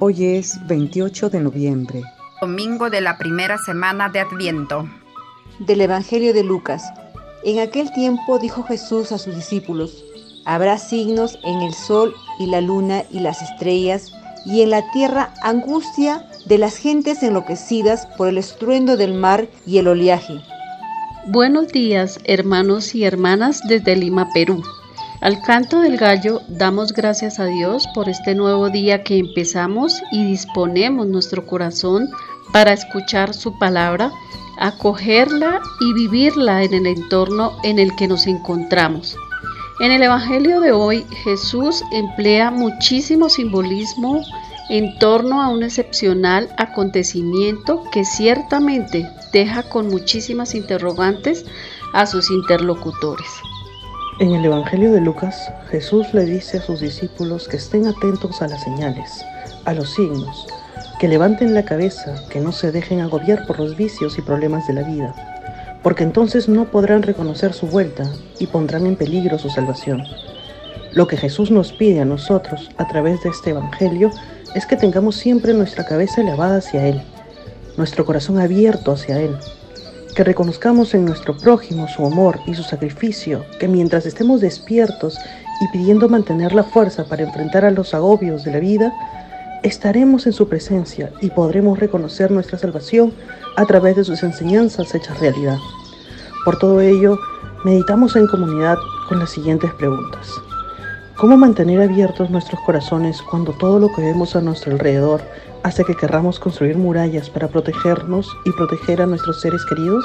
Hoy es 28 de noviembre. Domingo de la primera semana de Adviento. Del Evangelio de Lucas. En aquel tiempo dijo Jesús a sus discípulos, Habrá signos en el sol y la luna y las estrellas, y en la tierra angustia de las gentes enloquecidas por el estruendo del mar y el oleaje. Buenos días, hermanos y hermanas desde Lima, Perú. Al canto del gallo damos gracias a Dios por este nuevo día que empezamos y disponemos nuestro corazón para escuchar su palabra, acogerla y vivirla en el entorno en el que nos encontramos. En el Evangelio de hoy Jesús emplea muchísimo simbolismo en torno a un excepcional acontecimiento que ciertamente deja con muchísimas interrogantes a sus interlocutores. En el Evangelio de Lucas, Jesús le dice a sus discípulos que estén atentos a las señales, a los signos, que levanten la cabeza, que no se dejen agobiar por los vicios y problemas de la vida, porque entonces no podrán reconocer su vuelta y pondrán en peligro su salvación. Lo que Jesús nos pide a nosotros a través de este Evangelio es que tengamos siempre nuestra cabeza elevada hacia Él, nuestro corazón abierto hacia Él, que reconozcamos en nuestro prójimo su amor y su sacrificio, que mientras estemos despiertos y pidiendo mantener la fuerza para enfrentar a los agobios de la vida, estaremos en su presencia y podremos reconocer nuestra salvación a través de sus enseñanzas hechas realidad. Por todo ello, meditamos en comunidad con las siguientes preguntas. ¿Cómo mantener abiertos nuestros corazones cuando todo lo que vemos a nuestro alrededor hace que querramos construir murallas para protegernos y proteger a nuestros seres queridos?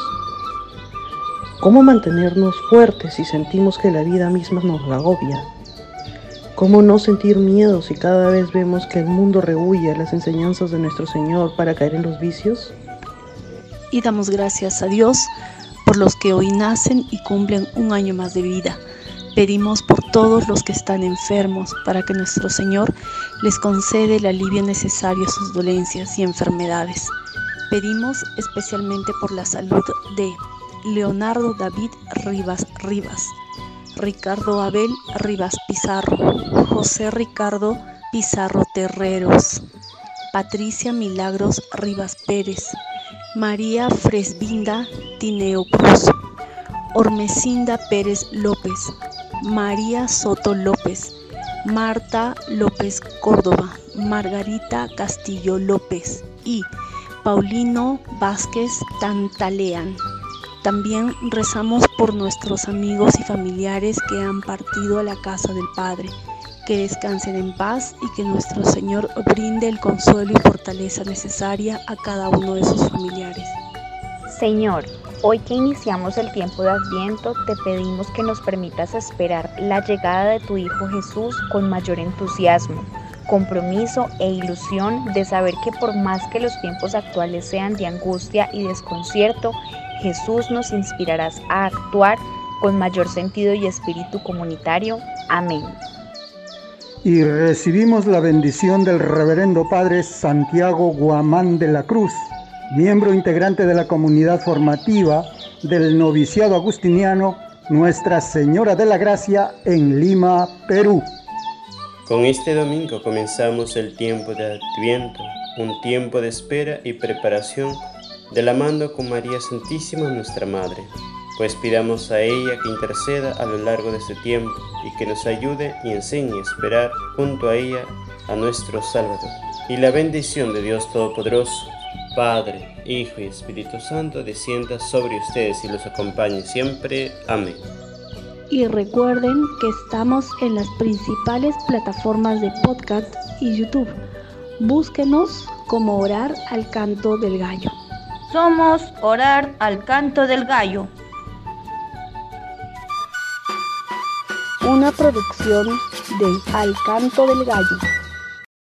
¿Cómo mantenernos fuertes si sentimos que la vida misma nos agobia? ¿Cómo no sentir miedo si cada vez vemos que el mundo rehuye las enseñanzas de nuestro Señor para caer en los vicios? Y damos gracias a Dios por los que hoy nacen y cumplen un año más de vida Pedimos por todos los que están enfermos para que nuestro Señor les concede el alivio necesario a sus dolencias y enfermedades. Pedimos especialmente por la salud de Leonardo David Rivas Rivas, Ricardo Abel Rivas Pizarro, José Ricardo Pizarro Terreros, Patricia Milagros Rivas Pérez, María Fresbinda Tineo Cruz, Ormecinda Pérez López, María Soto López, Marta López Córdoba, Margarita Castillo López y Paulino Vázquez Tantalean. También rezamos por nuestros amigos y familiares que han partido a la casa del Padre, que descansen en paz y que nuestro Señor brinde el consuelo y fortaleza necesaria a cada uno de sus familiares. Señor, Hoy que iniciamos el tiempo de Adviento, te pedimos que nos permitas esperar la llegada de tu Hijo Jesús con mayor entusiasmo, compromiso e ilusión de saber que por más que los tiempos actuales sean de angustia y desconcierto, Jesús nos inspirarás a actuar con mayor sentido y espíritu comunitario. Amén. Y recibimos la bendición del Reverendo Padre Santiago Guamán de la Cruz miembro integrante de la comunidad formativa del noviciado agustiniano Nuestra Señora de la Gracia en Lima, Perú. Con este domingo comenzamos el tiempo de Adviento, un tiempo de espera y preparación de la mando con María Santísima nuestra Madre, pues pidamos a ella que interceda a lo largo de este tiempo y que nos ayude y enseñe a esperar junto a ella a nuestro Salvador. Y la bendición de Dios Todopoderoso, Padre, Hijo y Espíritu Santo, descienda sobre ustedes y los acompañe siempre. Amén. Y recuerden que estamos en las principales plataformas de podcast y YouTube. Búsquenos como Orar al Canto del Gallo. Somos Orar al Canto del Gallo. Una producción de Al Canto del Gallo.